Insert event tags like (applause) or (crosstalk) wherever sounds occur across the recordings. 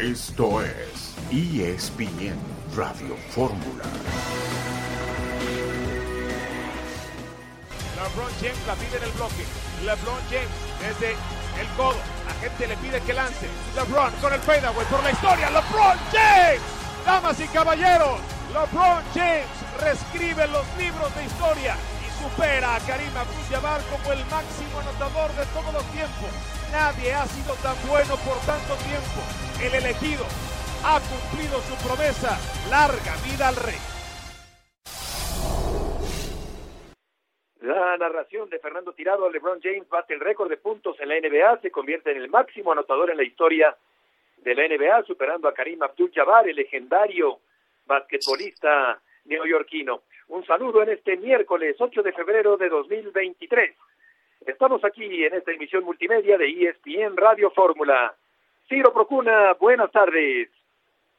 Esto es ESPN Radio Fórmula. LeBron James la pide en el bloque. LeBron James desde el codo. La gente le pide que lance. LeBron con el fadeaway por la historia. LeBron James. Damas y caballeros. LeBron James reescribe los libros de historia y supera a Karim Abdul-Jabbar como el máximo anotador de todos los tiempos. Nadie ha sido tan bueno por tanto tiempo. El elegido ha cumplido su promesa. Larga vida al rey. La narración de Fernando Tirado, LeBron James bate el récord de puntos en la NBA, se convierte en el máximo anotador en la historia de la NBA, superando a Karim Abdul-Jabbar, el legendario basquetbolista neoyorquino. Un saludo en este miércoles 8 de febrero de 2023. Estamos aquí en esta emisión multimedia de ESPN Radio Fórmula. Ciro Procuna, buenas tardes.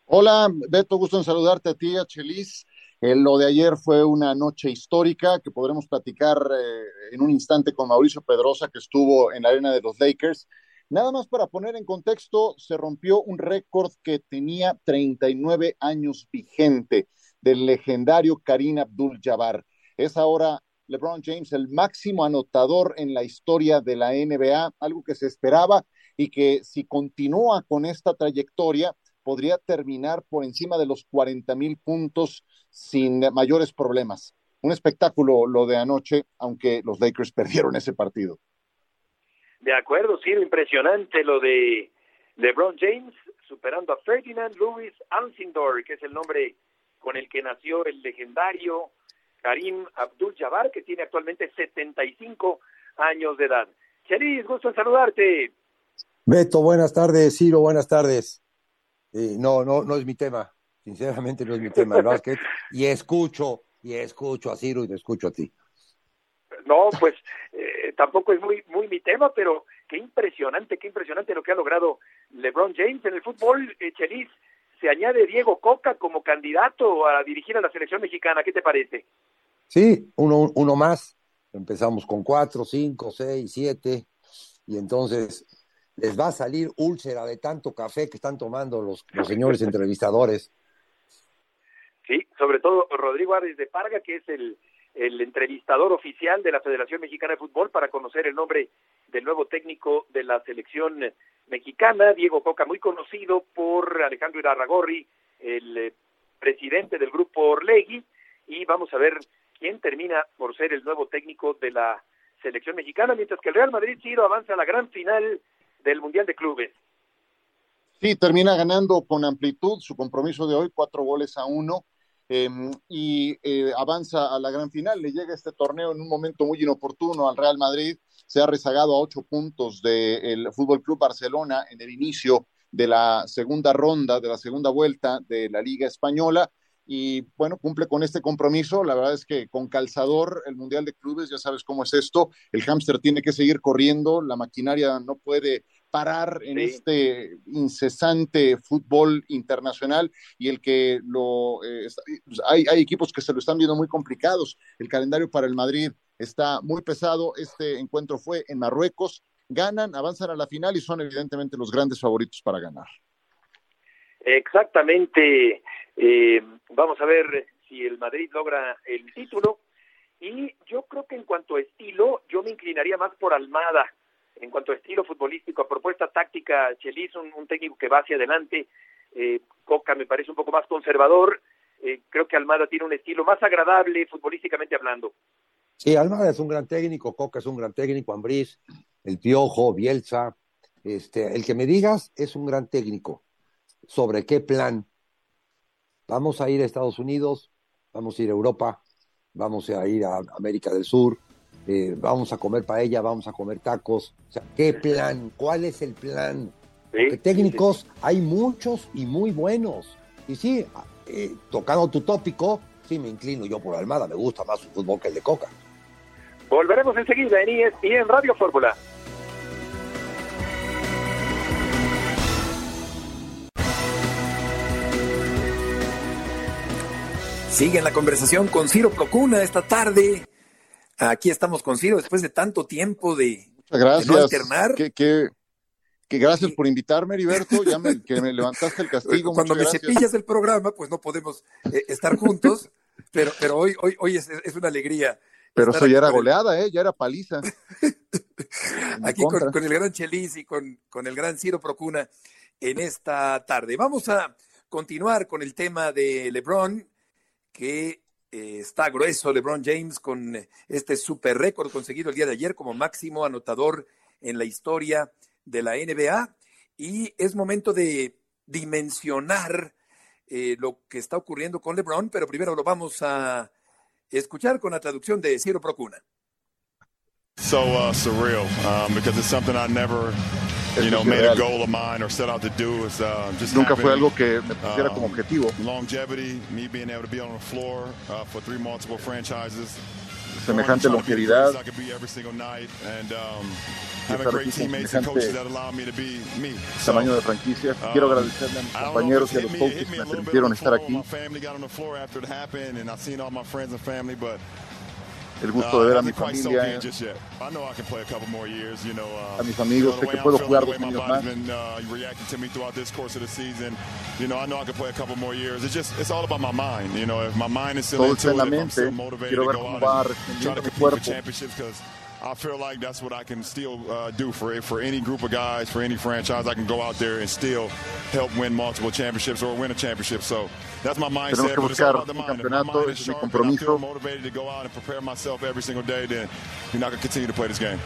Hola, Beto, gusto en saludarte a ti, a Chelis. Eh, lo de ayer fue una noche histórica que podremos platicar eh, en un instante con Mauricio Pedrosa, que estuvo en la arena de los Lakers. Nada más para poner en contexto, se rompió un récord que tenía 39 años vigente del legendario Karim Abdul-Jabbar. Es ahora LeBron James el máximo anotador en la historia de la NBA, algo que se esperaba y que si continúa con esta trayectoria, podría terminar por encima de los 40 mil puntos sin mayores problemas. Un espectáculo lo de anoche, aunque los Lakers (laughs) perdieron ese partido. De acuerdo, sí, impresionante lo de LeBron James superando a Ferdinand Lewis Alcindor, que es el nombre con el que nació el legendario Karim Abdul-Jabbar, que tiene actualmente 75 años de edad. Cheris, gusto en saludarte. Beto, buenas tardes. Ciro, buenas tardes. Eh, no, no, no es mi tema. Sinceramente no es mi tema el básquet. (laughs) Y escucho, y escucho a Ciro y te escucho a ti. No, pues eh, tampoco es muy, muy mi tema, pero qué impresionante, qué impresionante lo que ha logrado LeBron James en el fútbol. Eh, Chelis, se añade Diego Coca como candidato a dirigir a la selección mexicana. ¿Qué te parece? Sí, uno, uno más. Empezamos con cuatro, cinco, seis, siete. Y entonces les va a salir úlcera de tanto café que están tomando los, los señores (laughs) entrevistadores. Sí, sobre todo Rodrigo Árez de Parga, que es el, el entrevistador oficial de la Federación Mexicana de Fútbol para conocer el nombre del nuevo técnico de la selección mexicana, Diego Coca, muy conocido por Alejandro Irarragorri, el eh, presidente del grupo Orlegui, y vamos a ver quién termina por ser el nuevo técnico de la selección mexicana, mientras que el Real Madrid Ciro avanza a la gran final del Mundial de Clubes. Sí, termina ganando con amplitud su compromiso de hoy, cuatro goles a uno, em, y eh, avanza a la gran final. Le llega este torneo en un momento muy inoportuno al Real Madrid. Se ha rezagado a ocho puntos del Fútbol Club Barcelona en el inicio de la segunda ronda, de la segunda vuelta de la Liga Española y bueno, cumple con este compromiso. La verdad es que con calzador, el Mundial de Clubes, ya sabes cómo es esto, el hámster tiene que seguir corriendo, la maquinaria no puede parar en este incesante fútbol internacional y el que lo eh, hay, hay equipos que se lo están viendo muy complicados. El calendario para el Madrid está muy pesado. Este encuentro fue en Marruecos. Ganan, avanzan a la final y son evidentemente los grandes favoritos para ganar. Exactamente. Eh, vamos a ver si el Madrid logra el título. Y yo creo que en cuanto a estilo, yo me inclinaría más por Almada. En cuanto a estilo futbolístico, a propuesta táctica, Chelis, un, un técnico que va hacia adelante. Eh, Coca me parece un poco más conservador. Eh, creo que Almada tiene un estilo más agradable futbolísticamente hablando. Sí, Almada es un gran técnico, Coca es un gran técnico, Ambriz, el Piojo, Bielsa. Este, el que me digas es un gran técnico. ¿Sobre qué plan? Vamos a ir a Estados Unidos, vamos a ir a Europa, vamos a ir a América del Sur, eh, vamos a comer paella, vamos a comer tacos. O sea, ¿qué plan? ¿Cuál es el plan? Porque técnicos hay muchos y muy buenos. Y sí, eh, tocando tu tópico, sí me inclino yo por Almada, me gusta más su fútbol que el de Coca. Volveremos enseguida en ES y en Radio Fórmula. Sigue en la conversación con Ciro Procuna esta tarde. Aquí estamos con Ciro después de tanto tiempo de, Muchas gracias. de no alternar. Qué, qué, Que gracias por invitarme, Heriberto, ya me, que me levantaste el castigo. Cuando me cepillas el programa, pues no podemos eh, estar juntos, pero, pero hoy, hoy, hoy es, es una alegría. Pero eso ya era goleada, ¿eh? Ya era paliza. (laughs) aquí con, con, el gran Chelis y con, con el gran Ciro Procuna en esta tarde. Vamos a continuar con el tema de LeBron, que eh, está grueso LeBron James con este super récord conseguido el día de ayer como máximo anotador en la historia de la NBA. Y es momento de dimensionar eh, lo que está ocurriendo con LeBron, pero primero lo vamos a escuchar con la traducción de Ciro Procuna. So uh, surreal, um, because it's something I never you know, made a goal of mine or set out to do is just Nunca fue algo que me pusiera como objetivo. Longevity, me being able to be on the floor for three multiple franchises. Semejante longevidad. Um, having great teammates and coaches that allow me to be me. Tamaño de franquicia. Quiero um, agradecerle a mis compañeros y a los coaches que me permitieron estar aquí. El gusto de ver a mi familia, a mis amigos, sé que puedo jugar dos años más. Todo está en la mente, quiero ver cómo va respondiendo mi cuerpo. I feel like that's what I can still uh, do for for any group of guys, for any franchise. I can go out there and still help win multiple championships or win a championship. So that's my mindset. Tenemos que buscar un campeonato, es mi compromiso. motivated to go out and prepare myself every single day, then you're not going to continue to play this game.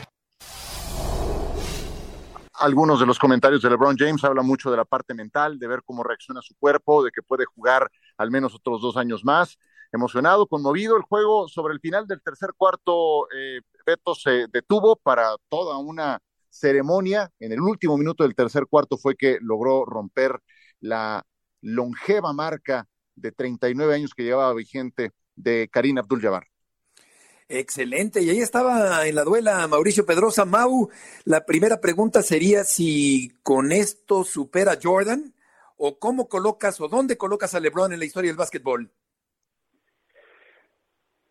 Algunos de los comentarios de LeBron James hablan mucho de la parte mental, de ver cómo reacciona su cuerpo, de que puede jugar al menos otros dos años más emocionado, conmovido. El juego sobre el final del tercer cuarto, eh, Beto se detuvo para toda una ceremonia. En el último minuto del tercer cuarto fue que logró romper la longeva marca de 39 años que llevaba vigente de Karim Abdul-Jabbar. Excelente, y ahí estaba en la duela Mauricio Pedrosa. Mau, la primera pregunta sería si con esto supera Jordan o cómo colocas o dónde colocas a LeBron en la historia del básquetbol.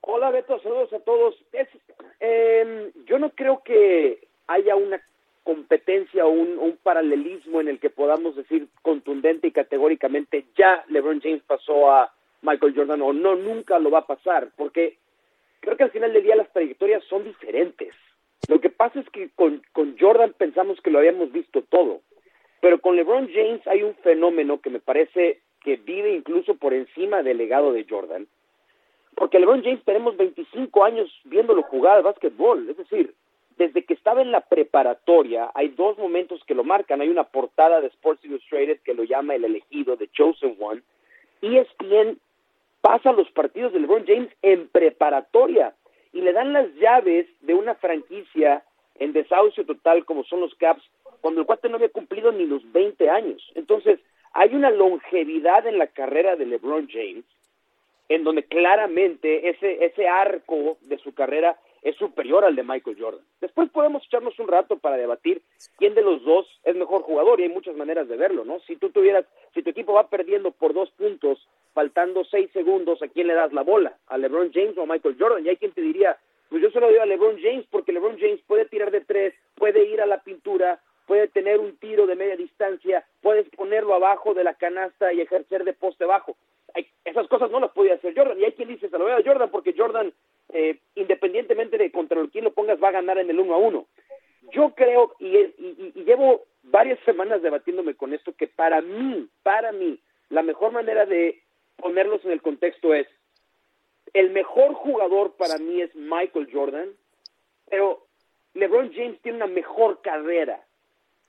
Hola Beto, saludos a todos. Em, yo no creo que haya una competencia o un, paralelismo en el que podamos decir contundente y categóricamente ya LeBron James pasó a Michael Jordan o no, nunca lo va a pasar, porque creo que al final del día las trayectorias son diferentes. Lo que pasa es que con Jordan pensamos que lo habíamos visto todo, pero con LeBron James hay un fenómeno que me parece que vive incluso por encima del legado de Jordan, porque LeBron James tenemos 25 años viéndolo jugar al básquetbol, es decir, desde que estaba en la preparatoria, hay dos momentos que lo marcan. Hay una portada de Sports Illustrated que lo llama el elegido, The Chosen One. y ESPN pasa los partidos de LeBron James en preparatoria y le dan las llaves de una franquicia en desahucio total como son los Caps, cuando el cuate no había cumplido ni los 20 años. Entonces, hay una longevidad en la carrera de LeBron James en donde claramente ese, ese arco de su carrera es superior al de Michael Jordan. Después podemos echarnos un rato para debatir quién de los dos es mejor jugador y hay muchas maneras de verlo, ¿no? Si tú tuvieras, si tu equipo va perdiendo por dos puntos, faltando seis segundos, ¿a quién le das la bola? ¿A LeBron James o a Michael Jordan? Y hay quien te diría, pues yo se lo doy a LeBron James porque LeBron James puede tirar de tres, puede ir a la pintura, puede tener un tiro de media distancia, puedes ponerlo abajo de la canasta y ejercer de poste bajo esas cosas no las podía hacer Jordan. Y hay quien dice, se lo voy a Jordan porque Jordan, eh, independientemente de contra quién lo pongas, va a ganar en el uno a uno. Yo creo, y, y, llevo varias semanas debatiéndome con esto, que para mí, para mí, la mejor manera de ponerlos en el contexto es, el mejor jugador para mí es Michael Jordan, pero LeBron James tiene una mejor carrera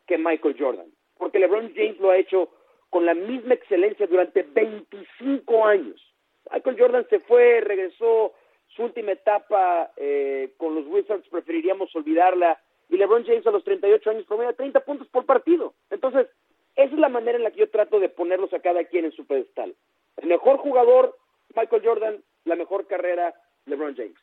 que Michael Jordan, porque LeBron James lo ha hecho con la misma excelencia durante 25 años. Michael Jordan se fue, regresó su última etapa eh, con los Wizards, preferiríamos olvidarla, y LeBron James a los 38 años promedia 30 puntos por partido. Entonces, esa es la manera en la que yo trato de ponerlos a cada quien en su pedestal. El mejor jugador, Michael Jordan, la mejor carrera, LeBron James.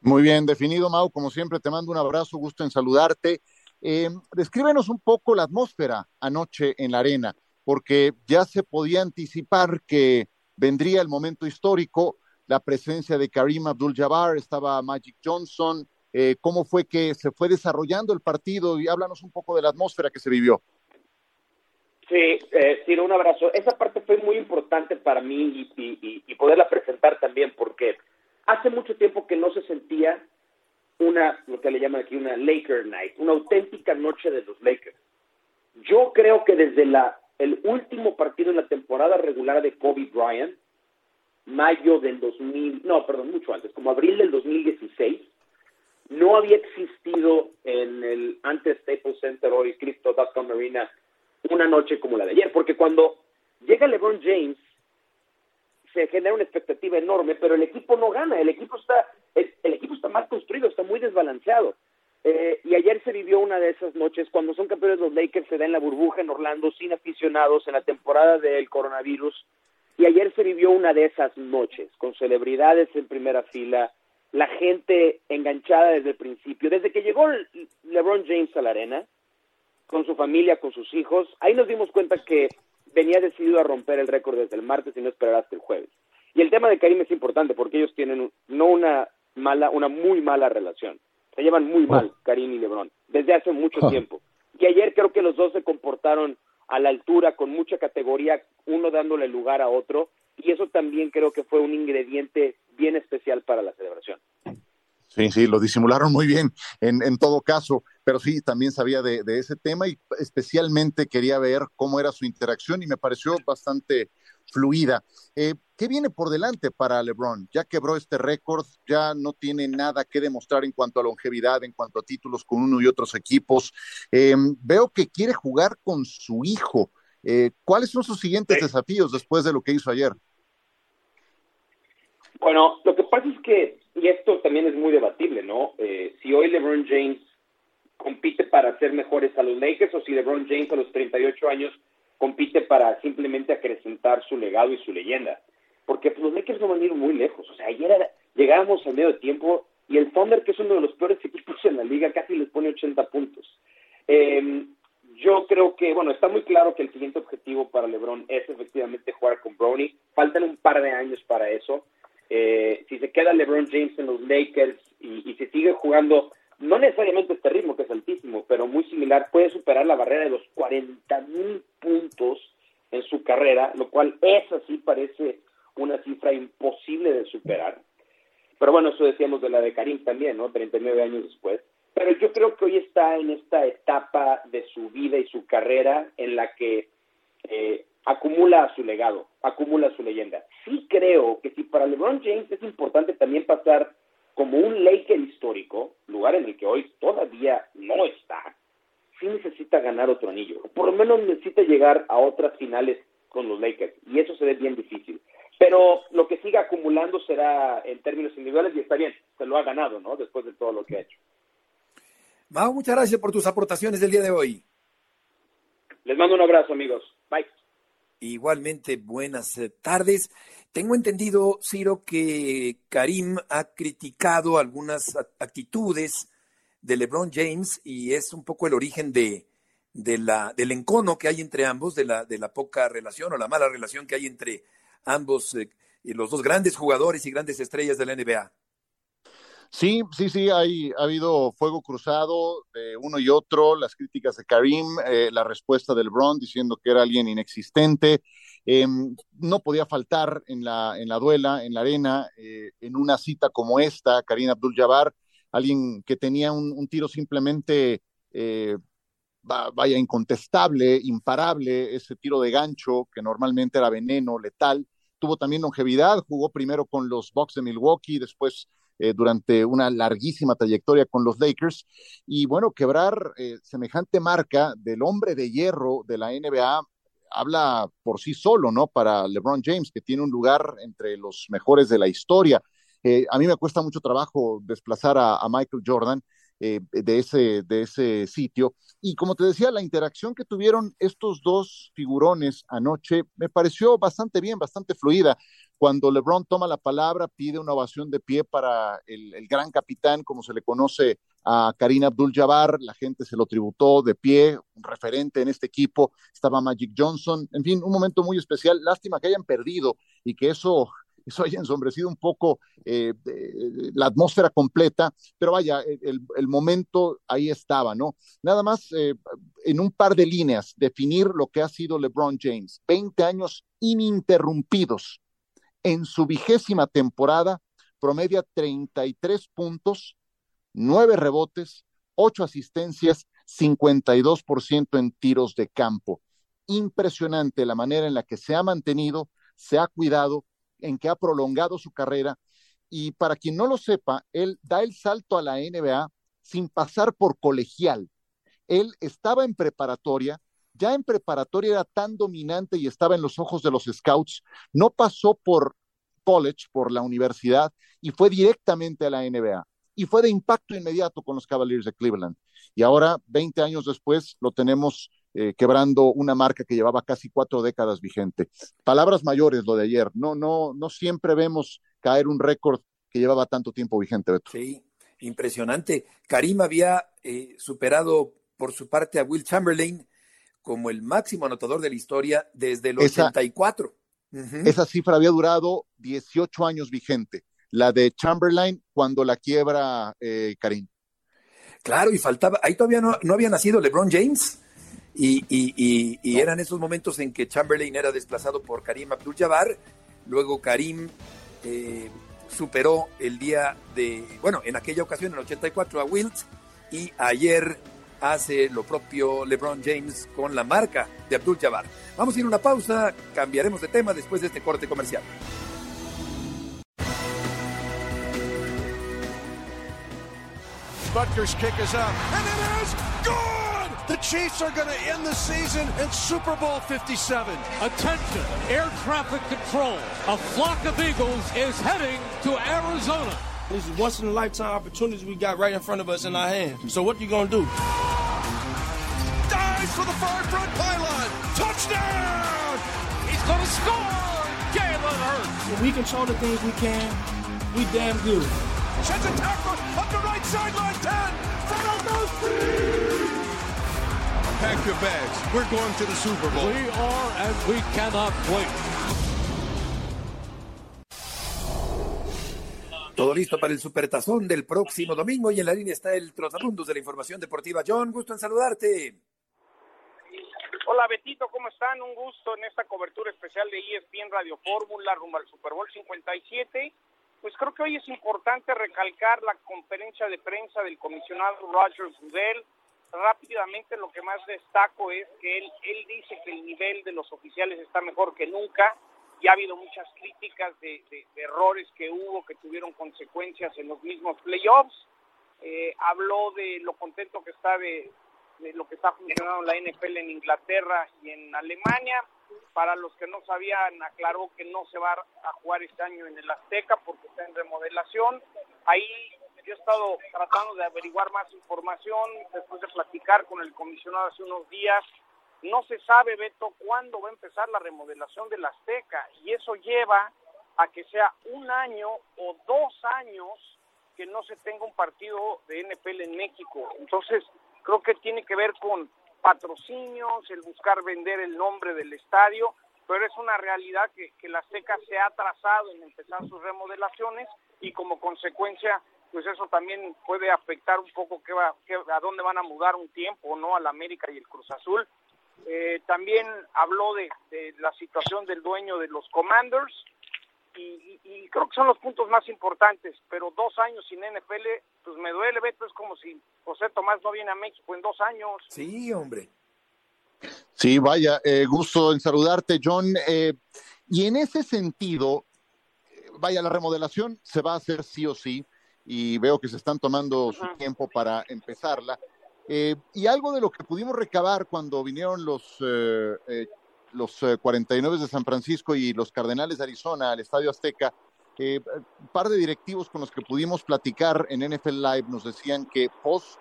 Muy bien definido, Mau. Como siempre, te mando un abrazo, gusto en saludarte. Eh, descríbenos un poco la atmósfera anoche en la arena porque ya se podía anticipar que vendría el momento histórico, la presencia de Karim Abdul-Jabbar, estaba Magic Johnson, eh, cómo fue que se fue desarrollando el partido y háblanos un poco de la atmósfera que se vivió. Sí, eh, Ciro, un abrazo. Esa parte fue muy importante para mí y, poderla presentar también porque hace mucho tiempo que no se sentía una, lo que le llaman aquí una Laker Night, una auténtica noche de los Lakers. Yo creo que desde la, el último partido en la temporada regular de Kobe Bryant, mayo del 2000, no, perdón, mucho antes, como abril del 2016, no había existido en el antes Staples Center, hoy Crypto.com Arena, una noche como la de ayer, porque cuando llega LeBron James, se genera una expectativa enorme, pero el equipo no gana, el equipo está, el, equipo está mal construido, está muy desbalanceado. Eh, y ayer se vivió una de esas noches, cuando son campeones los Lakers, se da en la burbuja en Orlando, sin aficionados, en la temporada del coronavirus, y ayer se vivió una de esas noches, con celebridades en primera fila, la gente enganchada desde el principio. Desde que llegó LeBron James a la arena, con su familia, con sus hijos, ahí nos dimos cuenta que venía decidido a romper el récord desde el martes y no esperar hasta el jueves. Y el tema de Karim es importante porque ellos tienen no una mala, una muy mala relación. Se llevan muy oh. mal Karim y LeBron desde hace mucho oh. tiempo. Y ayer creo que los dos se comportaron a la altura, con mucha categoría, uno dándole lugar a otro, y eso también creo que fue un ingrediente bien especial para la celebración. Sí, sí, lo disimularon muy bien en, en todo caso, pero sí, también sabía de, de, ese tema y especialmente quería ver cómo era su interacción y me pareció bastante fluida. Eh, ¿Qué viene por delante para LeBron? Ya quebró este récord, ya no tiene nada que demostrar en cuanto a longevidad, en cuanto a títulos con uno y otros equipos. Eh, veo que quiere jugar con su hijo. Eh, ¿Cuáles son sus siguientes desafíos después de lo que hizo ayer? Bueno, lo que pasa es que, y esto también es muy debatible, ¿no? Eh, si hoy LeBron James compite para ser mejores a los Lakers o si LeBron James a los 38 años compite para simplemente acrecentar su legado y su leyenda. Porque pues, los Lakers no van a ir muy lejos. O sea, ayer llegábamos al medio tiempo y el Thunder, que es uno de los peores (laughs) equipos en la liga, casi les pone 80 puntos. Eh, yo creo que, bueno, está muy claro que el siguiente objetivo para LeBron es efectivamente jugar con Brownie. Faltan un par de años para eso. Eh, si se queda LeBron James en los Lakers y se sigue jugando, no necesariamente este ritmo que es altísimo, pero muy similar, puede superar la barrera de los 40 mil puntos en su carrera, lo cual es así, parece una cifra imposible de superar. Pero bueno, eso decíamos de la de Karim también, ¿no? 39 años después. Pero yo creo que hoy está en esta etapa de su vida y su carrera en la que eh, acumula su legado, acumula su leyenda. Sí creo que si para LeBron James es importante también pasar como un Laker histórico, lugar en el que hoy todavía no está, sí necesita ganar otro anillo. Por lo menos necesita llegar a otras finales con los Lakers. Y eso se ve bien difícil. Pero lo que siga acumulando será en términos individuales y está bien, se lo ha ganado, ¿no? Después de todo lo que ha hecho. Mao, muchas gracias por tus aportaciones del día de hoy. Les mando un abrazo, amigos. Bye. Igualmente, buenas tardes. Tengo entendido, Ciro, que Karim ha criticado algunas actitudes de LeBron James y es un poco el origen de, la, del encono que hay entre ambos, de la, de la poca relación o la mala relación que hay entre ambos, eh, los dos grandes jugadores y grandes estrellas de la NBA. Sí, sí, sí, hay, ha habido fuego cruzado de uno y otro, las críticas de Karim, eh, la respuesta del Bron diciendo que era alguien inexistente. Em, no podía faltar en la, en la duela, en la arena, eh, en una cita como esta, Karim Abdul-Jabbar, alguien que tenía un, tiro simplemente, eh, vaya, incontestable, imparable, ese tiro de gancho que normalmente era veneno, letal. Tuvo también longevidad, jugó primero con los Bucks de Milwaukee, después eh, durante una larguísima trayectoria con los Lakers. Y bueno, quebrar eh, semejante marca del hombre de hierro de la NBA habla por sí solo, ¿no? Para LeBron James, que tiene un lugar entre los mejores de la historia. Eh, a mí me cuesta mucho trabajo desplazar a, a Michael Jordan de, ese, de ese sitio. Y como te decía, la interacción que tuvieron estos dos figurones anoche me pareció bastante bien, bastante fluida. Cuando LeBron toma la palabra, pide una ovación de pie para el, gran capitán, como se le conoce a Karim Abdul-Jabbar, la gente se lo tributó de pie, un referente en este equipo, estaba Magic Johnson, en fin, un momento muy especial, lástima que hayan perdido y que eso eso haya ensombrecido un poco eh, la atmósfera completa, pero vaya, el, momento ahí estaba, ¿no? Nada más eh, en un par de líneas, definir lo que ha sido LeBron James, 20 años ininterrumpidos. En su vigésima temporada, promedia 33 puntos, 9 rebotes, 8 asistencias, 52% en tiros de campo. Impresionante la manera en la que se ha mantenido, se ha cuidado, en que ha prolongado su carrera. Y para quien no lo sepa, él da el salto a la NBA sin pasar por colegial. Él estaba en preparatoria, ya en preparatoria era tan dominante y estaba en los ojos de los scouts, no pasó por college, por la universidad, y fue directamente a la NBA. Y fue de impacto inmediato con los Cavaliers de Cleveland. Y ahora, 20 años después, lo tenemos eh, quebrando una marca que llevaba casi cuatro décadas vigente. Palabras mayores lo de ayer. No, no, no siempre vemos caer un récord que llevaba tanto tiempo vigente, Beto. Sí, impresionante. Karim había eh, superado por su parte a Will Chamberlain como el máximo anotador de la historia desde el 84. Esa cifra había durado 18 años vigente, la de Chamberlain cuando la quiebra eh, Karim. Claro, y faltaba, ahí todavía no, había nacido LeBron James. Y, eran esos momentos en que Chamberlain era desplazado por Karim Abdul-Jabbar. Luego Karim eh, superó el día de, bueno, en aquella ocasión, en el 84, a Wilt. Y ayer hace lo propio LeBron James con la marca de Abdul Jabbar. Vamos a ir a una pausa, cambiaremos de tema después de este corte comercial. Butker's kick is up, and it is good! The Chiefs are going to end the season in Super Bowl 57. Attention, air traffic control. A flock of eagles is heading to Arizona. This is once in a lifetime opportunities we got right in front of us in our hands. So what are you gonna do? Dives for the far front pylon. Touchdown! He's gonna score! Jalen Hurts. If we control the things we can, we damn good. Sheds a tackle up the right sideline. 10. Fred goes Pack your bags. We're going to the Super Bowl. We are, and we cannot wait. Todo listo para el supertazón del próximo domingo y en la línea está el trotamundos de la información deportiva. John, gusto en saludarte. Hola Betito, ¿cómo están? Un gusto en esta cobertura especial de ESPN Radio Fórmula rumbo al Super Bowl 57. Pues creo que hoy es importante recalcar la conferencia de prensa del comisionado Roger Goodell. Rápidamente lo que más destaco es que él, él dice que el nivel de los oficiales está mejor que nunca ya ha habido muchas críticas de, errores que hubo, que tuvieron consecuencias en los mismos playoffs. Eh, habló de lo contento que está de, lo que está funcionando la NFL en Inglaterra y en Alemania. Para los que no sabían, aclaró que no se va a jugar este año en el Azteca porque está en remodelación. Ahí yo he estado tratando de averiguar más información después de platicar con el comisionado hace unos días no se sabe, Beto, cuándo va a empezar la remodelación de la Azteca y eso lleva a que sea un año o dos años que no se tenga un partido de NFL en México. Entonces, creo que tiene que ver con patrocinios, el buscar vender el nombre del estadio, pero es una realidad que, que la Azteca se ha atrasado en empezar sus remodelaciones y como consecuencia pues eso también puede afectar un poco que va, a dónde van a mudar un tiempo, ¿no? Al América y el Cruz Azul. Eh, también habló de, la situación del dueño de los Commanders y, creo que son los puntos más importantes, pero dos años sin NFL, pues me duele, Beto, es como si José Tomás no viene a México en dos años. Sí, hombre. Sí, vaya, eh, gusto en saludarte, John. Eh, y en ese sentido, vaya, la remodelación se va a hacer sí o sí, y veo que se están tomando su tiempo para empezarla. Eh, y algo de lo que pudimos recabar cuando vinieron los, eh, eh, los 49 de San Francisco y los Cardenales de Arizona al Estadio Azteca, un par de directivos con los que pudimos platicar en NFL Live nos decían que post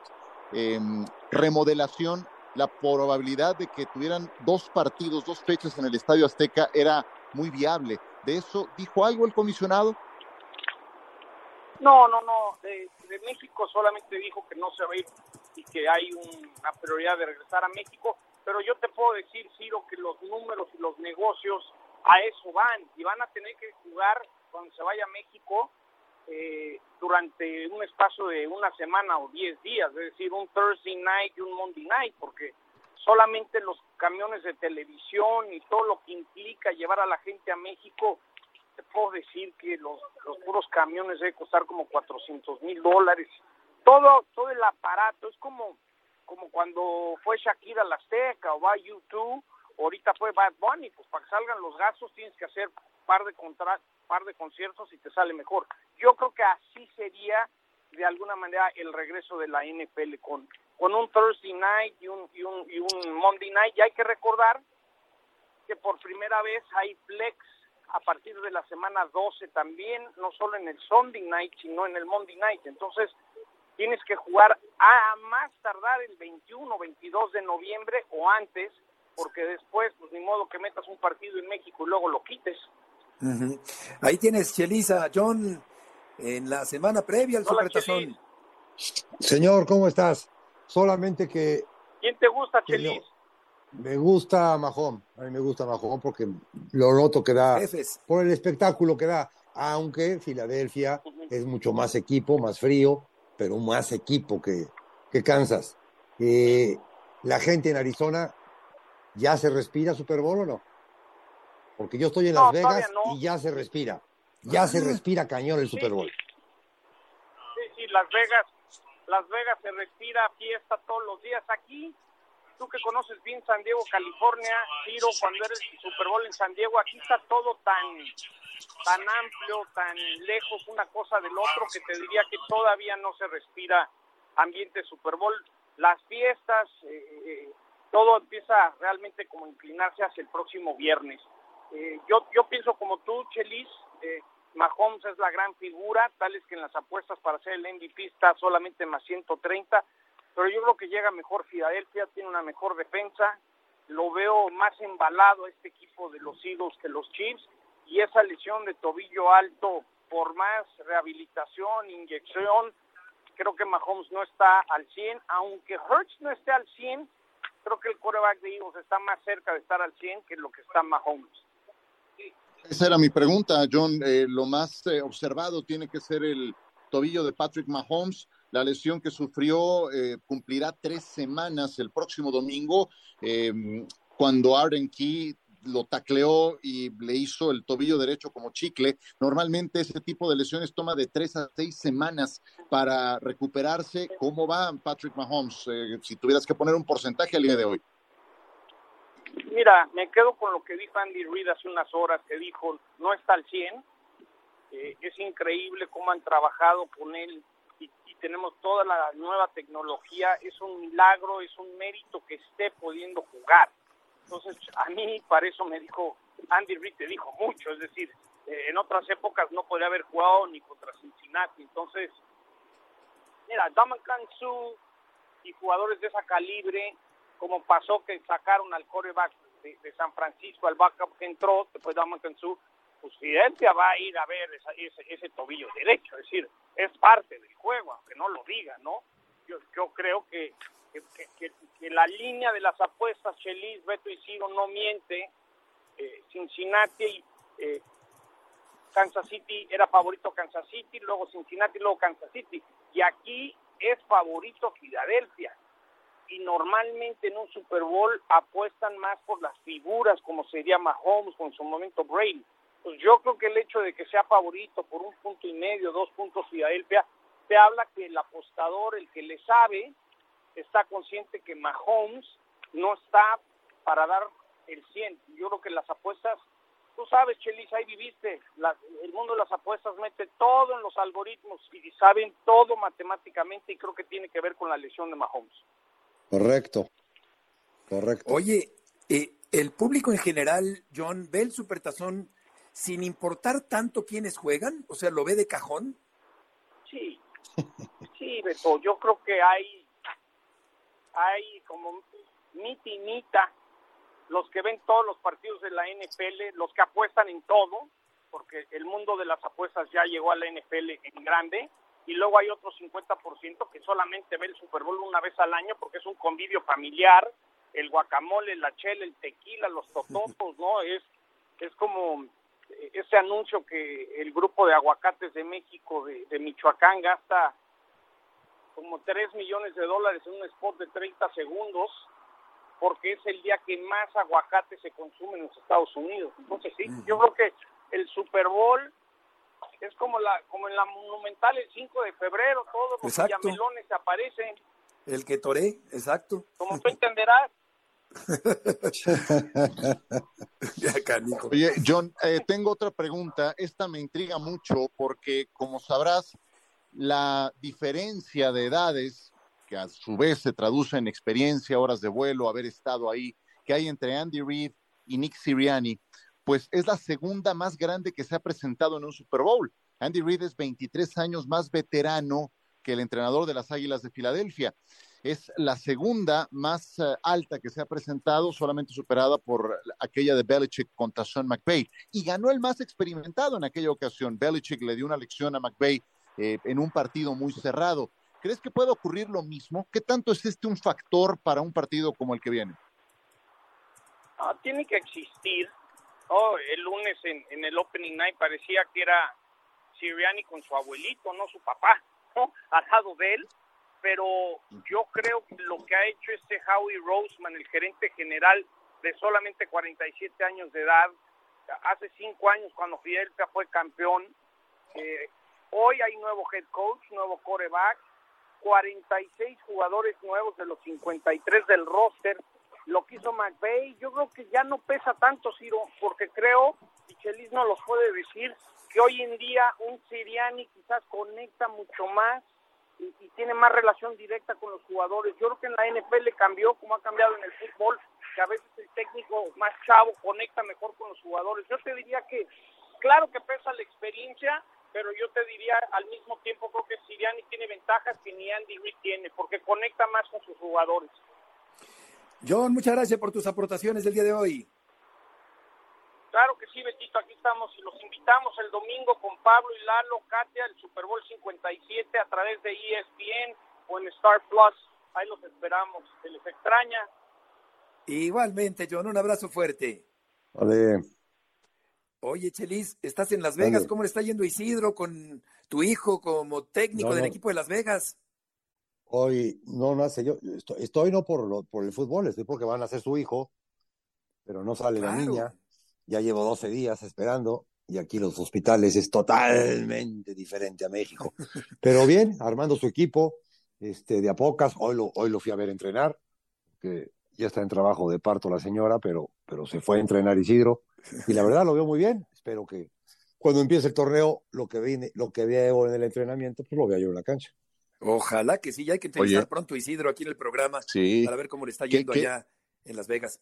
em, remodelación la probabilidad de que tuvieran dos partidos, dos fechas en el Estadio Azteca era muy viable. ¿De eso dijo algo el comisionado? No, no, no. De, México solamente dijo que no se va a ir y que hay una prioridad de regresar a México, pero yo te puedo decir, Ciro, que los números y los negocios a eso van y van a tener que jugar cuando se vaya a México eh, durante un espacio de una semana o 10 días, es decir, un Thursday night y un Monday night, porque solamente los camiones de televisión y todo lo que implica llevar a la gente a México, te puedo decir que los, los puros camiones deben costar como 400 mil dólares. Todo, todo el aparato es como, como cuando fue Shakira la Azteca o va YouTube, ahorita fue Bad Bunny, pues para que salgan los gastos tienes que hacer par de par de conciertos y te sale mejor. Yo creo que así sería de alguna manera el regreso de la NFL con con un Thursday night y un, y un, y un Monday night. Y hay que recordar que por primera vez hay flex a partir de la semana 12 también, no solo en el Sunday night, sino en el Monday night. Entonces, tienes que jugar a más tardar el 21, 22 de noviembre o antes, porque después, pues ni modo que metas un partido en México y luego lo quites. Ahí tienes, Chelisa, John, en la semana previa al Supertazón. Señor, ¿cómo estás? Solamente que. ¿Quién te gusta, Chelis? Me gusta Mahón. A mí me gusta Mahón porque lo noto que da. Por el espectáculo que da. Aunque Filadelfia es mucho más equipo, más frío, pero más equipo que, que Kansas. Eh, la gente en Arizona ya se respira Super Bowl o no? Porque yo estoy en Las Vegas y ya se respira. Ya se respira cañón el Super Bowl. Sí, sí, Las Vegas las Vegas se respira fiesta todos los días. Aquí, tú que conoces bien San Diego, California, Tiro, cuando eres Super Bowl en San Diego, aquí está todo tan, tan amplio, tan lejos una cosa del otro, que te diría que todavía no se respira ambiente Super Bowl. Las fiestas, eh, eh, todo empieza realmente como inclinarse hacia el próximo viernes. Eh, yo, yo pienso como tú, Chelis, Mahomes es la gran figura, tal es que en las apuestas para ser el MVP está solamente más 130, pero yo creo que llega mejor Filadelfia, tiene una mejor defensa, lo veo más embalado este equipo de los Eagles que los Chiefs, y esa lesión de tobillo alto, por más rehabilitación, inyección, creo que Mahomes no está al 100, aunque Hurts no esté al 100, creo que el quarterback de Eagles está más cerca de estar al 100 que lo que está Mahomes. Esa era mi pregunta, John. Eh, lo más eh, observado tiene que ser el tobillo de Patrick Mahomes. La lesión que sufrió eh, cumplirá tres semanas el próximo domingo, em, cuando Arden Key lo tacleó y le hizo el tobillo derecho como chicle. Normalmente ese tipo de lesiones toma de tres a seis semanas para recuperarse. ¿Cómo va Patrick Mahomes? si tuvieras que poner un porcentaje al día de hoy. Mira, me quedo con lo que dijo Andy Reid hace unas horas, que dijo, no está al 100, eh, es increíble cómo han trabajado con él y, tenemos toda la nueva tecnología, es un milagro, es un mérito que esté pudiendo jugar. Entonces, a mí para eso me dijo, Andy Reid te dijo mucho, es decir, eh, en otras épocas no podría haber jugado ni contra Cincinnati, entonces, mira, Daman Kansu y jugadores de esa calibre como pasó que sacaron al coreback de, San Francisco, al backup que entró, después de Kansu, pues Filadelfia va a ir a ver ese, tobillo derecho, es decir, es parte del juego, aunque no lo diga, ¿no? Yo, yo creo que, que, la línea de las apuestas, Chelis, Beto y Ciro no miente, eh, Cincinnati, eh, Kansas City era favorito Kansas City, luego Cincinnati, luego Kansas City, y aquí es favorito Filadelfia y normalmente en un Super Bowl apuestan más por las figuras, como sería Mahomes en su momento Brady. Pues yo creo que el hecho de que sea favorito por un punto y medio, dos puntos Filadelfia, te habla que el apostador, el que le sabe, está consciente que Mahomes no está para dar el 100. Yo creo que las apuestas, tú sabes, Chelis, ahí viviste, el mundo de las apuestas mete todo en los algoritmos y saben todo matemáticamente y creo que tiene que ver con la lesión de Mahomes. Correcto, correcto. Oye, eh, el público en general, John, ve el Supertazón sin importar tanto quiénes juegan, o sea, lo ve de cajón. Sí, sí, Beto, yo creo que hay, hay como mita los que ven todos los partidos de la NFL, los que apuestan en todo, porque el mundo de las apuestas ya llegó a la NFL en grande, y luego hay otro 50% que solamente ve el Super Bowl una vez al año porque es un convivio familiar, el guacamole, la chela, el tequila, los (laughs) tototos, ¿no? Es, es como ese anuncio que el grupo de aguacates de México de, de Michoacán gasta como 3 millones de dólares en un spot de 30 segundos porque es el día que más aguacate se consume en los Estados Unidos. Entonces sí, yo creo que el Super Bowl es como la como en la Monumental el 5 de febrero, todos los llamelones aparecen, El que toré, exacto. como (laughs) tú entenderás. Ya, canijo. Oye, John, eh, tengo otra pregunta. Esta me intriga mucho porque, como sabrás, la diferencia de edades, que a su vez se traduce en experiencia, horas de vuelo, haber estado ahí, que hay entre Andy Reid y Nick Sirianni, pues es la segunda más grande que se ha presentado en un Super Bowl. Andy Reid es 23 años más veterano que el entrenador de las Águilas de Filadelfia. Es la segunda más eh, alta que se ha presentado, solamente superada por aquella de Belichick contra Sean McVay. Y ganó el más experimentado en aquella ocasión. Belichick le dio una lección a McVay eh, en un partido muy cerrado. ¿Crees que puede ocurrir lo mismo? ¿Qué tanto es este un factor para un partido como el que viene? Ah, tiene que existir. Oh, el lunes en, el Opening Night parecía que era Sirianni con su abuelito, no su papá, ¿no? al lado de él. Pero yo creo que lo que ha hecho este Howie Roseman, el gerente general de solamente 47 años de edad, hace cinco años cuando Fidelcia fue campeón, eh, hoy hay nuevo head coach, nuevo coreback, 46 jugadores nuevos de los 53 del roster, lo que hizo McVay, yo creo que ya no pesa tanto, Ciro, porque creo, y Chelis no los puede decir, que hoy en día un Siriani quizás conecta mucho más y, y, tiene más relación directa con los jugadores. Yo creo que en la NFL cambió como ha cambiado en el fútbol, que a veces el técnico más chavo conecta mejor con los jugadores. Yo te diría que, claro que pesa la experiencia, pero yo te diría al mismo tiempo creo que Siriani tiene ventajas que ni Andy Reid tiene, porque conecta más con sus jugadores. John, muchas gracias por tus aportaciones del día de hoy. Claro que sí, Betito, aquí estamos y los invitamos el domingo con Pablo y Lalo, Katia, el Super Bowl 57 a través de ESPN o en Star Plus. Ahí los esperamos, se les extraña. Igualmente, John, un abrazo fuerte. Vale. Oye, Chelis, estás en Las Vegas, Vale. ¿cómo le está yendo Isidro con tu hijo como técnico No, del no. equipo de Las Vegas? Hoy, no, no sé, yo estoy, estoy no por, lo- por el fútbol, estoy porque van a ser su hijo, pero no sale la niña. Ya llevo 12 días esperando y aquí los hospitales es totalmente diferente a México. (laughs) Pero bien, armando su equipo, este, de a pocas. Hoy lo, hoy lo fui a ver entrenar, que ya está en trabajo de parto la señora, pero, pero se fue a entrenar Isidro. Y la verdad lo veo muy bien. Espero que cuando empiece el torneo, lo que viene, lo que veo en el entrenamiento, pues lo vea yo en la cancha. Ojalá que sí, ya hay que entrevistar Oye. pronto Isidro aquí en el programa Sí. para ver cómo le está ¿Qué- yendo qué- allá en Las Vegas.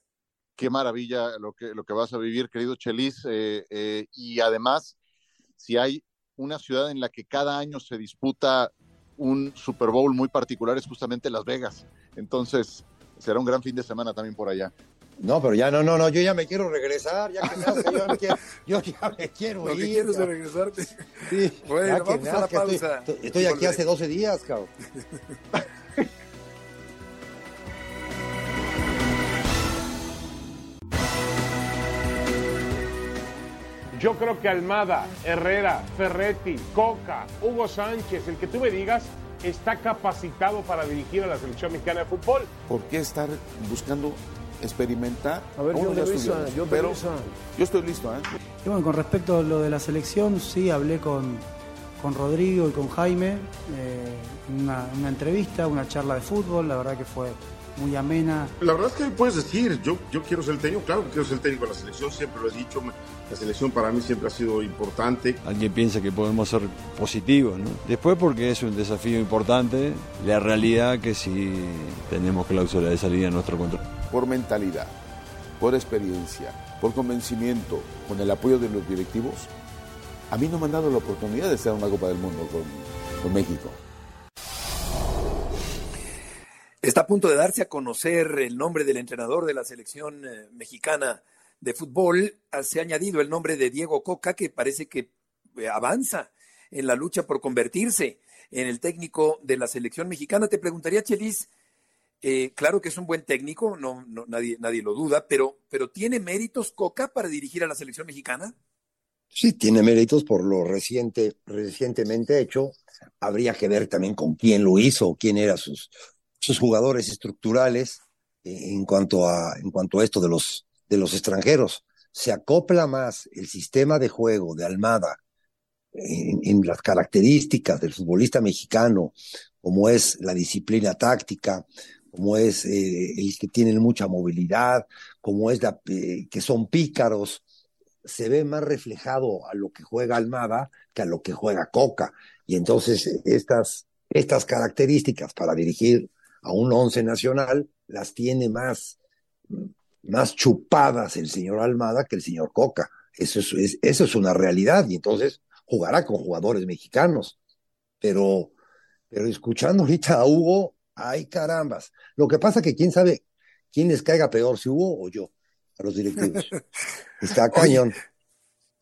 Qué maravilla lo que, lo que vas a vivir, querido Chelis. eh, eh, y además, si hay una ciudad en la que cada año se disputa un Super Bowl muy particular, es justamente Las Vegas. Entonces, será un gran fin de semana también por allá. No, pero ya no, no, no, yo ya me quiero regresar, ya que yo, me quiero- yo ya me quiero Lo que ir. quieres es regresarte. Sí, Bueno, ya que vamos a la pausa. Estoy, estoy aquí hace 12 días, cabrón. (laughs) Yo creo que Almada, Herrera, Ferretti, Coca, Hugo Sánchez, el que tú me digas, está capacitado para dirigir a la selección mexicana de fútbol. ¿Por qué estar buscando experimentar? A ver, yo ya revisa, yo pero yo estoy listo, ¿eh? Y bueno, con respecto a lo de la selección, sí hablé con, con Rodrigo y con Jaime eh, en una, una entrevista, una charla de fútbol, la verdad que fue muy amena. La verdad es que puedes decir, yo, yo quiero ser el técnico, claro que quiero ser el técnico de la selección, siempre lo he dicho, la selección para mí siempre ha sido importante. Alguien piensa que podemos ser positivos, ¿no? Después porque es un desafío importante, la realidad que si tenemos cláusula de salida en nuestro contrato. Por mentalidad, por experiencia, por convencimiento, con el apoyo de los directivos, a mí no me han dado la oportunidad de estar en una Copa del Mundo con, con México. Está a punto de darse a conocer el nombre del entrenador de la selección eh, mexicana de fútbol. Ah, Se ha añadido el nombre de Diego Coca, que parece que eh, avanza en la lucha por convertirse en el técnico de la selección mexicana. Te preguntaría, Chelis, eh, claro que es un buen técnico, no, no- nadie, nadie lo duda, pero, pero ¿tiene méritos Coca para dirigir a la selección mexicana? Sí, tiene méritos por lo reciente, recientemente hecho. Habría que ver también con quién lo hizo, quién eran sus, sus jugadores estructurales eh, en cuanto a, en cuanto a esto de los, de los extranjeros. Se acopla más el sistema de juego de Almada en, las características del futbolista mexicano, como es la disciplina táctica, como es eh, el que tienen mucha movilidad, como es la, eh, que son pícaros, se ve más reflejado a lo que juega Almada que a lo que juega Coca. Y entonces estas, estas características para dirigir a un once nacional las tiene más, más chupadas el señor Almada que el señor Coca. Eso es, eso es una realidad y entonces jugará con jugadores mexicanos. Pero, pero escuchando ahorita a Hugo, ay carambas. Lo que pasa que quién sabe quién les caiga peor, si Hugo o yo, a los directivos. (laughs) Está cañón.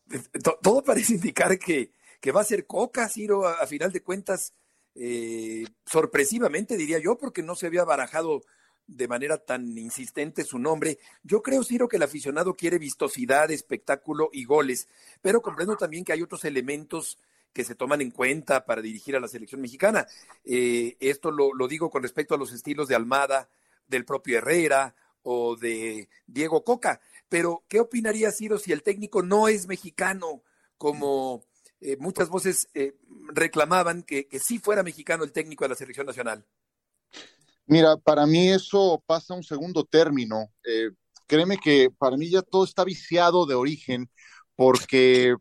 Oye, todo parece indicar que, que va a ser Coca, Ciro, a, a final de cuentas, eh, sorpresivamente diría yo, porque no se había barajado de manera tan insistente su nombre. Yo creo, Ciro, que el aficionado quiere vistosidad, espectáculo y goles, pero comprendo también que hay otros elementos que se toman en cuenta para dirigir a la selección mexicana. Eh, esto lo, lo, digo con respecto a los estilos de Almada, del propio Herrera o de Diego Coca. Pero, ¿qué opinaría Ciro si el técnico no es mexicano, como eh, muchas voces eh, reclamaban que, que sí fuera mexicano el técnico de la selección nacional? Mira, para mí eso pasa a un segundo término. Eh, créeme que para mí ya todo está viciado de origen, porque,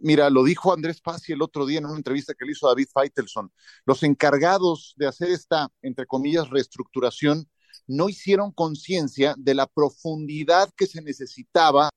mira, lo dijo Andrés Pazzi el otro día en una entrevista que le hizo David Feitelson. Los encargados de hacer esta, entre comillas, reestructuración no hicieron conciencia de la profundidad que se necesitaba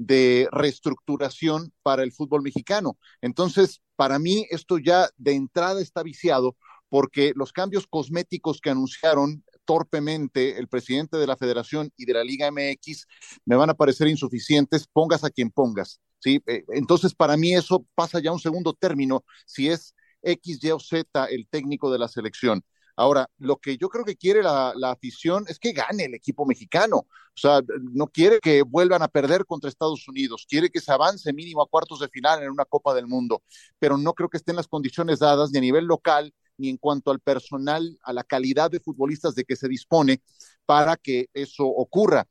de reestructuración para el fútbol mexicano. Entonces, para mí esto ya de entrada está viciado porque los cambios cosméticos que anunciaron torpemente el presidente de la federación y de la Liga MX me van a parecer insuficientes, pongas a quien pongas. ¿sí? Entonces, para mí eso pasa ya a un segundo término, si es X, Y o Z el técnico de la selección. Ahora, lo que yo creo que quiere la, afición es que gane el equipo mexicano. O sea, no quiere que vuelvan a perder contra Estados Unidos, quiere que se avance mínimo a cuartos de final en una Copa del Mundo, pero no creo que estén las condiciones dadas ni a nivel local ni en cuanto al personal, a la calidad de futbolistas de que se dispone para que eso ocurra.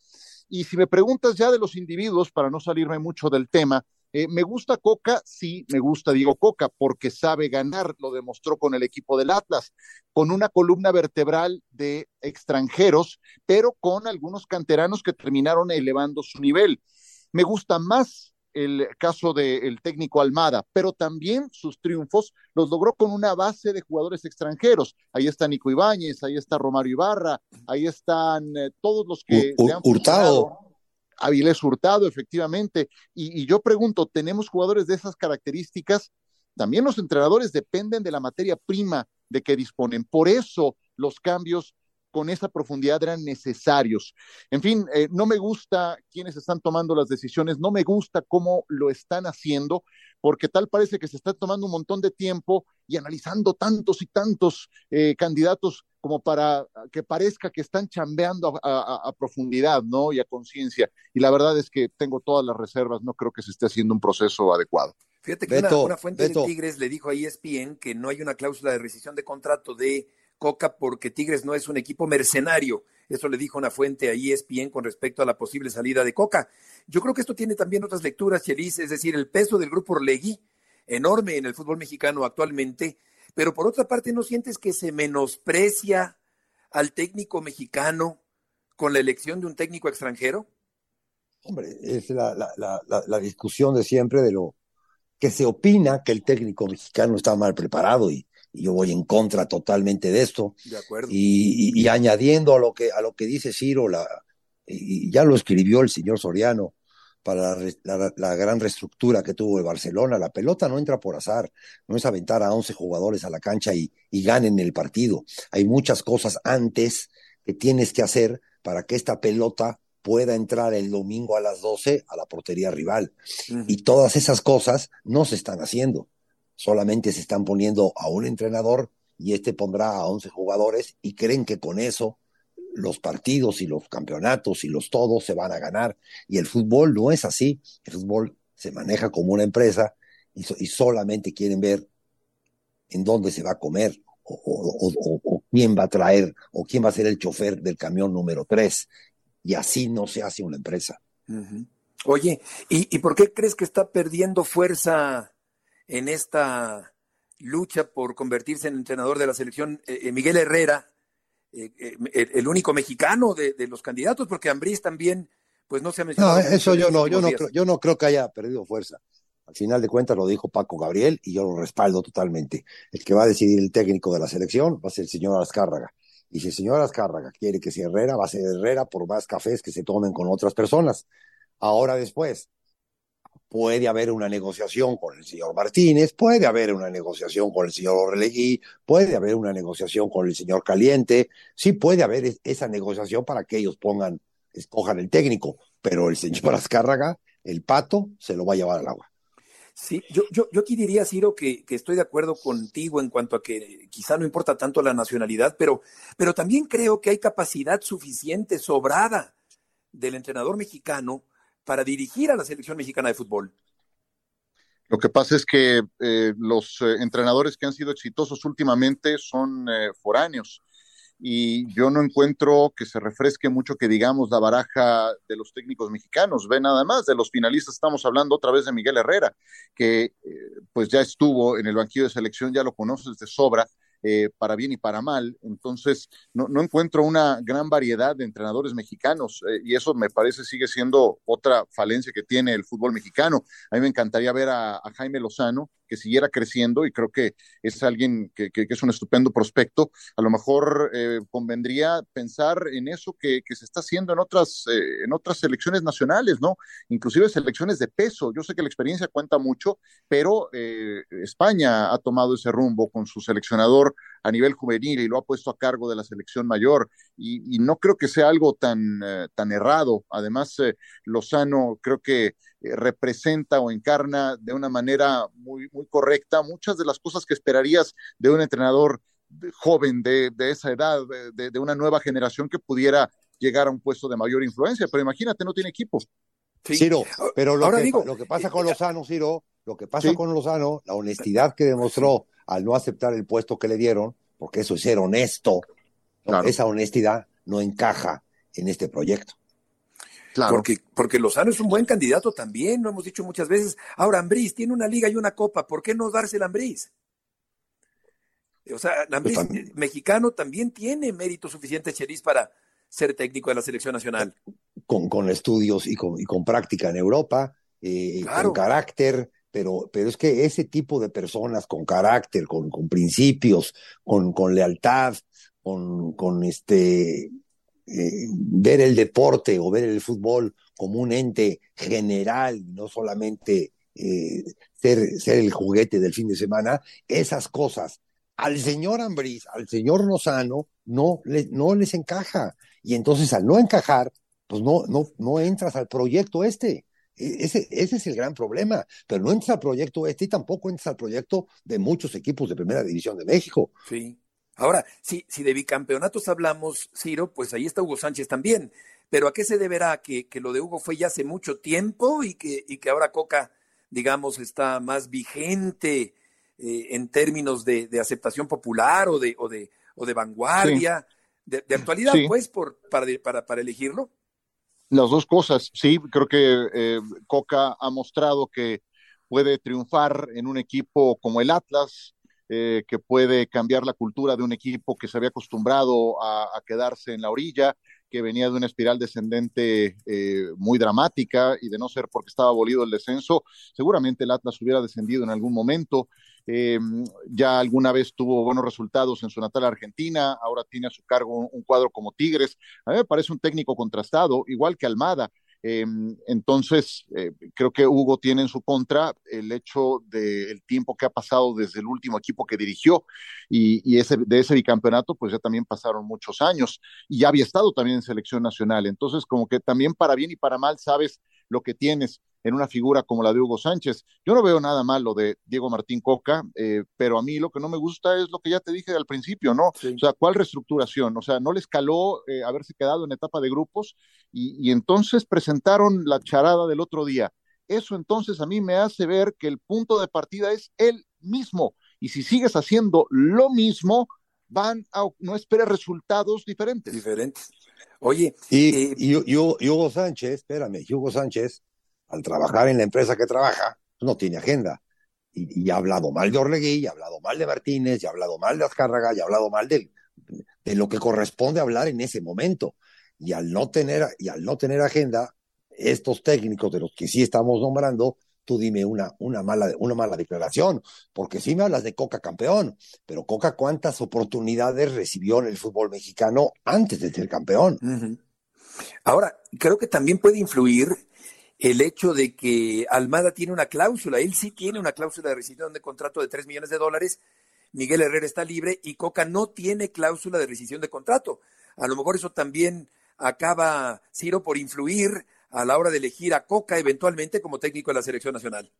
Y si me preguntas ya de los individuos, para no salirme mucho del tema, eh, ¿Me gusta Coca? Sí, me gusta Diego Coca, porque sabe ganar, lo demostró con el equipo del Atlas, con una columna vertebral de extranjeros, pero con algunos canteranos que terminaron elevando su nivel. Me gusta más el caso del técnico Almada, pero también sus triunfos los logró con una base de jugadores extranjeros. Ahí está Nico Ibáñez, ahí está Romario Ibarra, ahí están eh, todos los que U se han Hurtado. Avilés Hurtado, efectivamente. Y, yo pregunto, ¿tenemos jugadores de esas características? También los entrenadores dependen de la materia prima de que disponen. Por eso los cambios con esa profundidad eran necesarios. En fin, eh, no me gusta quienes están tomando las decisiones, no me gusta cómo lo están haciendo, porque tal parece que se está tomando un montón de tiempo y analizando tantos y tantos eh, candidatos como para que parezca que están chambeando a, a, a profundidad, ¿no? Y a conciencia. Y la verdad es que tengo todas las reservas, no creo que se esté haciendo un proceso adecuado. Fíjate que Beto, una, una, fuente Beto. de Tigres le dijo a ESPN que no hay una cláusula de rescisión de contrato de Coca porque Tigres no es un equipo mercenario. Eso le dijo una fuente a ESPN con respecto a la posible salida de Coca. Yo creo que esto tiene también otras lecturas, Chelis, es decir, el peso del grupo Orlegui, enorme en el fútbol mexicano actualmente, pero por otra parte, ¿no sientes que se menosprecia al técnico mexicano con la elección de un técnico extranjero? Hombre, es la, la, la, la discusión de siempre de lo que se opina que el técnico mexicano está mal preparado y, y yo voy en contra totalmente de esto. De acuerdo. Y, y, y, añadiendo a lo que, a lo que dice Ciro, la, y ya lo escribió el señor Soriano, para la, la, la, gran reestructura que tuvo el Barcelona. La pelota no entra por azar, no es aventar a 11 jugadores a la cancha y, y ganen el partido. Hay muchas cosas antes que tienes que hacer para que esta pelota pueda entrar el domingo a las 12 a la portería rival. Uh -huh. Y todas esas cosas no se están haciendo solamente se están poniendo a un entrenador y este pondrá a 11 jugadores y creen que con eso los partidos y los campeonatos y los todos se van a ganar. Y el fútbol no es así. El fútbol se maneja como una empresa y, solamente quieren ver en dónde se va a comer o, quién va a traer o quién va a ser el chofer del camión número 3. Y así no se hace una empresa. Oye, ¿y, ¿y por qué crees que está perdiendo fuerza en esta lucha por convertirse en entrenador de la selección eh, eh, Miguel Herrera, eh, el, único mexicano de, los candidatos, porque Ambriz también, pues no se ha mencionado. No, eso yo no, yo no, creo, yo no creo que haya perdido fuerza. Al final de cuentas lo dijo Paco Gabriel y yo lo respaldo totalmente. El que va a decidir el técnico de la selección va a ser el señor Azcárraga. Y si el señor Azcárraga quiere que sea Herrera, va a ser Herrera por más cafés que se tomen con otras personas. Ahora después, puede haber una negociación con el señor Martínez, puede haber una negociación con el señor Orlegui, puede haber una negociación con el señor Caliente, sí puede haber esa negociación para que ellos pongan, escojan el técnico, pero el señor (laughs) Azcárraga, el pato, se lo va a llevar al agua. Sí, yo, yo, yo aquí diría, Ciro, que, que, estoy de acuerdo contigo en cuanto a que quizá no importa tanto la nacionalidad, pero, pero también creo que hay capacidad suficiente, sobrada del entrenador mexicano para dirigir a la selección mexicana de fútbol. Lo que pasa es que eh, los eh, entrenadores que han sido exitosos últimamente son eh, foráneos y yo no encuentro que se refresque mucho que digamos la baraja de los técnicos mexicanos. Ve nada más, de los finalistas estamos hablando otra vez de Miguel Herrera, que pues ya estuvo en el banquillo de selección, ya lo conoces de sobra, eh, para bien y para mal. Entonces, no, no, encuentro una gran variedad de entrenadores mexicanos eh, y eso me parece sigue siendo otra falencia que tiene el fútbol mexicano. A mí me encantaría ver a, Jaime Lozano que siguiera creciendo y creo que es alguien que, que, es un estupendo prospecto. A lo mejor eh, convendría pensar en eso que, que, se está haciendo en otras, en otras selecciones nacionales, ¿no? Inclusive selecciones de peso. Yo sé que la experiencia cuenta mucho, pero España ha tomado ese rumbo con su seleccionador a nivel juvenil y lo ha puesto a cargo de la selección mayor y, no creo que sea algo tan, eh, tan errado. Además, eh, Lozano creo que eh, representa o encarna de una manera muy, muy correcta muchas de las cosas que esperarías de un entrenador joven de, esa edad, de, una nueva generación que pudiera llegar a un puesto de mayor influencia. Pero imagínate, no tiene equipo. Ciro, pero lo, que, lo que pasa con Lozano, Ciro, lo que pasa con Lozano, la honestidad que demostró al no aceptar el puesto que le dieron, porque eso es ser honesto, esa honestidad no encaja en este proyecto. Claro. Porque, porque Lozano es un buen candidato también, lo hemos dicho muchas veces. Ahora, Ambriz tiene una liga y una copa, ¿por qué no dársela a Ambriz? O sea, Ambriz mexicano también tiene mérito suficiente, Cheris, para ser técnico de la selección nacional. Con, con estudios y con, y con práctica en Europa, eh, con carácter, pero, pero es que ese tipo de personas con carácter, con, con principios, con, con lealtad, con, con este, eh, ver el deporte o ver el fútbol como un ente general, no solamente eh, ser, ser el juguete del fin de semana, esas cosas al señor Ambriz, al señor Lozano, no, no les encaja. Y entonces al no encajar, pues no, no, no entras al proyecto este. E, ese, ese es el gran problema, pero no entra al proyecto este y tampoco entra al proyecto de muchos equipos de Primera División de México. Sí. Ahora, si, si de bicampeonatos hablamos, Ciro, pues ahí está Hugo Sánchez también. Pero ¿a qué se deberá? ¿Que, que lo de Hugo fue ya hace mucho tiempo y que, y que ahora Coca, digamos, está más vigente eh, en términos de, de, aceptación popular o de, o de, o de vanguardia, de, actualidad, pues, por, para, para, para elegirlo? Las dos cosas, sí, creo que eh, Coca ha mostrado que puede triunfar en un equipo como el Atlas, eh, que puede cambiar la cultura de un equipo que se había acostumbrado a, quedarse en la orilla, que venía de una espiral descendente eh, muy dramática y de no ser porque estaba abolido el descenso, seguramente el Atlas hubiera descendido en algún momento. Eh, ya alguna vez tuvo buenos resultados en su natal Argentina, ahora tiene a su cargo un, cuadro como Tigres. A mí me parece un técnico contrastado, igual que Almada. Eh, entonces, eh, creo que Hugo tiene en su contra el hecho del tiempo que ha pasado desde el último equipo que dirigió y, y, ese, de ese bicampeonato, pues ya también pasaron muchos años y ya había estado también en selección nacional. Entonces, como que también para bien y para mal sabes lo que tienes en una figura como la de Hugo Sánchez. Yo no veo nada malo de Diego Martín Coca, eh, pero a mí lo que no me gusta es lo que ya te dije al principio, ¿no? O sea, ¿cuál reestructuración? O sea, no les caló eh, haberse quedado en etapa de grupos y, y entonces presentaron la charada del otro día eso entonces a mí me hace ver que el punto de partida es el mismo. Y si sigues haciendo lo mismo, van a, no esperes resultados diferentes. Diferentes. Oye, y, eh, y, Hugo Sánchez, espérame, Hugo Sánchez, al trabajar en la empresa que trabaja, no tiene agenda. Y, ha hablado mal de Orlegui, ha hablado mal de Martínez, y ha hablado mal de Azcárraga, y ha hablado mal de, de lo que corresponde hablar en ese momento. Y al no tener, y al no tener agenda, estos técnicos de los que sí estamos nombrando, tú dime una, una, mala, una mala declaración, porque sí me hablas de Coca campeón, pero Coca cuántas oportunidades recibió en el fútbol mexicano antes de ser campeón. Ahora, creo que también puede influir el hecho de que Almada tiene una cláusula, él sí tiene una cláusula de rescisión de contrato de 3 millones de dólares, Miguel Herrera está libre y Coca no tiene cláusula de rescisión de contrato. A lo mejor eso también acaba, Ciro, por influir a la hora de elegir a Coca eventualmente como técnico de la selección nacional.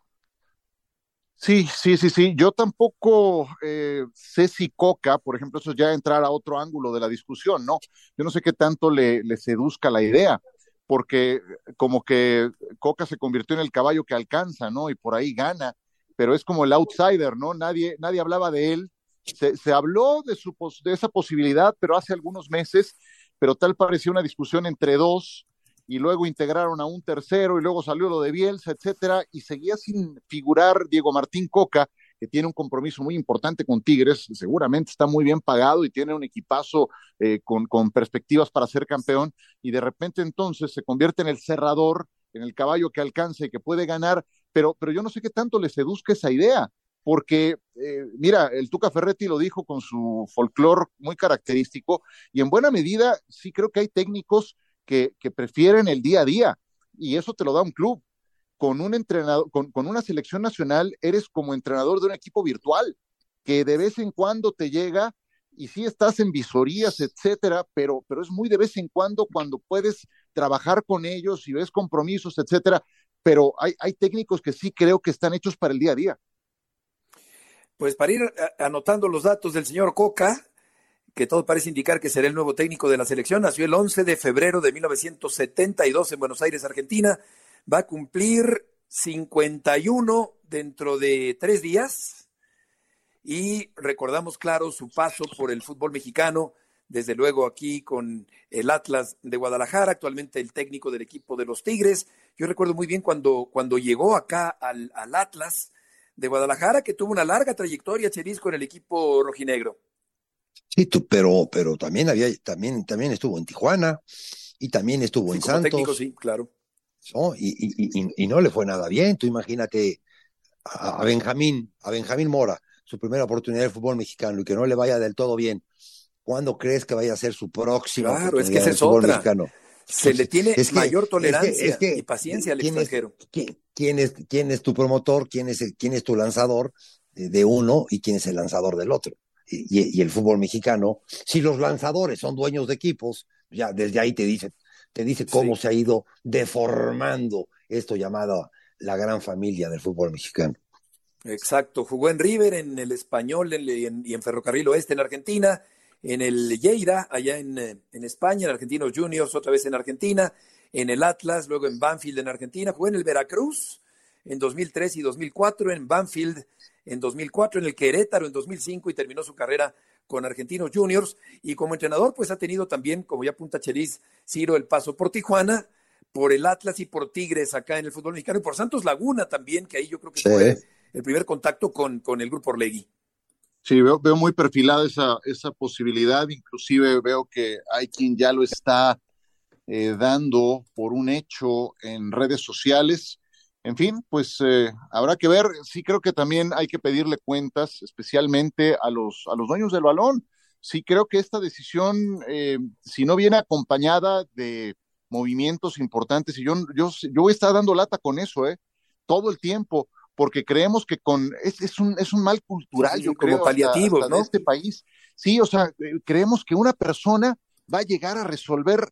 Sí, sí, sí, sí. Yo tampoco eh, sé si Coca, por ejemplo, eso ya entrar a otro ángulo de la discusión, ¿no? Yo no sé qué tanto le, le seduzca la idea, porque como que Coca se convirtió en el caballo que alcanza, ¿no? Y por ahí gana, pero es como el outsider, ¿no? Nadie, nadie hablaba de él. Se, se habló de, su, de esa posibilidad, pero hace algunos meses, pero tal parecía una discusión entre dos, y luego integraron a un tercero y luego salió lo de Bielsa, etcétera, y seguía sin figurar Diego Martín Coca, que tiene un compromiso muy importante con Tigres, seguramente está muy bien pagado y tiene un equipazo eh, con, con perspectivas para ser campeón, y de repente entonces se convierte en el cerrador, en el caballo que alcanza y que puede ganar, pero, pero yo no sé qué tanto le seduzca esa idea, porque, eh, mira, el Tuca Ferretti lo dijo con su folclore muy característico, y en buena medida sí creo que hay técnicos que, prefieren el día a día y eso te lo da un club. Con un entrenador, con, una selección nacional, eres como entrenador de un equipo virtual, que de vez en cuando te llega y sí estás en visorías, etcétera, pero, pero es muy de vez en cuando cuando puedes trabajar con ellos y ves compromisos, etcétera. Pero hay, hay técnicos que sí creo que están hechos para el día a día. Pues para ir anotando los datos del señor Coca, que todo parece indicar que será el nuevo técnico de la selección. Nació el 11 de febrero de 1972 en Buenos Aires, Argentina. Va a cumplir 51 dentro de tres días. Y recordamos, claro, su paso por el fútbol mexicano, desde luego aquí con el Atlas de Guadalajara, actualmente el técnico del equipo de los Tigres. Yo recuerdo muy bien cuando, cuando llegó acá al, al Atlas de Guadalajara, que tuvo una larga trayectoria, Cheris, con el equipo rojinegro. Sí, pero, pero también había, también, también estuvo en Tijuana y también estuvo en Santos. Técnico, sí, claro. Y, no le fue nada bien. Tú imagínate a, Benjamín, a Benjamín Mora, su primera oportunidad de fútbol mexicano y que no le vaya del todo bien. ¿Cuándo crees que vaya a ser su próxima claro, es que esa es otra. Mexicano? Se le tiene mayor tolerancia y paciencia al extranjero. quién, es, ¿Quién es tu promotor? ¿Quién es, quién es tu lanzador de uno y quién es el lanzador del otro? y, el fútbol mexicano, si los lanzadores son dueños de equipos, ya desde ahí te dice, te dice cómo se ha ido deformando esto llamado la gran familia del fútbol mexicano. Exacto, jugó en River, en el Español y en, Ferrocarril Oeste en Argentina, en el Lleida, allá en, en, España, en Argentinos Juniors, otra vez en Argentina, en el Atlas, luego en Banfield en Argentina, jugó en el Veracruz en 2003 y 2004, en Banfield en 2004, en el Querétaro en 2005 y terminó su carrera con Argentinos Juniors. Y como entrenador, pues ha tenido también, como ya apunta Chelis, Ciro, el paso por Tijuana, por el Atlas y por Tigres acá en el fútbol mexicano y por Santos Laguna también, que ahí yo creo que fue el primer contacto con, con el grupo Orlegui. Sí, veo, veo muy perfilada esa, esa posibilidad, inclusive veo que hay quien ya lo está eh, dando por un hecho en redes sociales en fin, pues eh, habrá que ver. Sí creo que también hay que pedirle cuentas, especialmente a los, a los dueños del balón. Sí creo que esta decisión, eh, si no viene acompañada de movimientos importantes, y yo, yo, yo voy a estar dando lata con eso, ¿eh? Todo el tiempo, porque creemos que con, es, es un, es un mal cultural, yo como creo, paliativo, ¿no? de este país. Sí, o sea, eh, creemos que una persona va a llegar a resolver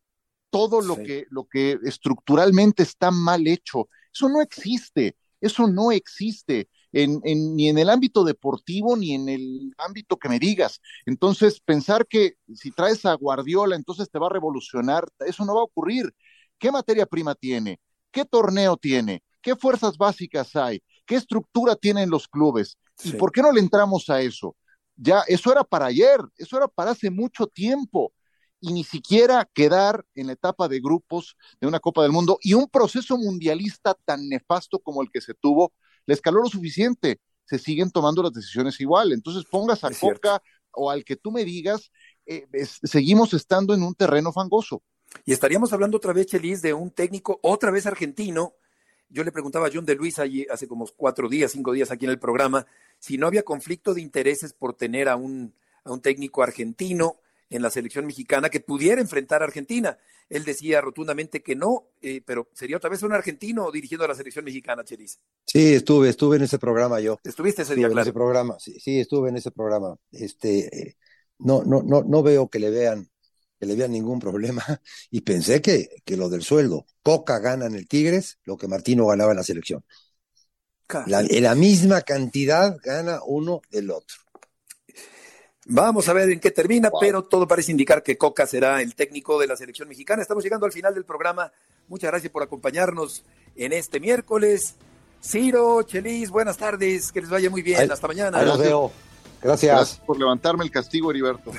todo lo que, lo que estructuralmente está mal hecho eso no existe, eso no existe. En, ni en el ámbito deportivo ni en el ámbito que me digas. Entonces, pensar que si traes a Guardiola, entonces te va a revolucionar, eso no va a ocurrir. ¿Qué materia prima tiene? ¿Qué torneo tiene? ¿Qué fuerzas básicas hay? ¿Qué estructura tienen los clubes? ¿Y por qué no le entramos a eso? Ya, eso era para ayer, eso era para hace mucho tiempo. Y ni siquiera quedar en la etapa de grupos de una Copa del Mundo y un proceso mundialista tan nefasto como el que se tuvo, le escaló lo suficiente. Se siguen tomando las decisiones igual. Entonces pongas a Coca o al que tú me digas, eh, seguimos estando en un terreno fangoso. Y estaríamos hablando otra vez, Chelis, de un técnico, otra vez argentino. Yo le preguntaba a John de Luis allí hace como cuatro días, cinco días aquí en el programa, si no había conflicto de intereses por tener a un, a un técnico argentino en la selección mexicana que pudiera enfrentar a Argentina. Él decía rotundamente que no, eh, pero sería otra vez un argentino dirigiendo a la selección mexicana, Chelis. Sí, estuve, estuve en ese programa yo. ¿Estuviste ese día, en ese programa, sí, sí, estuve en ese programa. Este, eh, no, no, no, no veo que le vean que le vean ningún problema (laughs) y pensé que, que lo del sueldo, Coca gana en el Tigres lo que Martino ganaba en la selección. La, en la misma cantidad gana uno del otro. Vamos a ver en qué termina, pero todo parece indicar que Coca será el técnico de la selección mexicana. Estamos llegando al final del programa. Muchas gracias por acompañarnos en este miércoles. Ciro, Chelis, buenas tardes, que les vaya muy bien. Hasta mañana. Los veo. Gracias. Gracias por levantarme el castigo, Heriberto.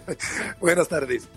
(laughs) buenas tardes.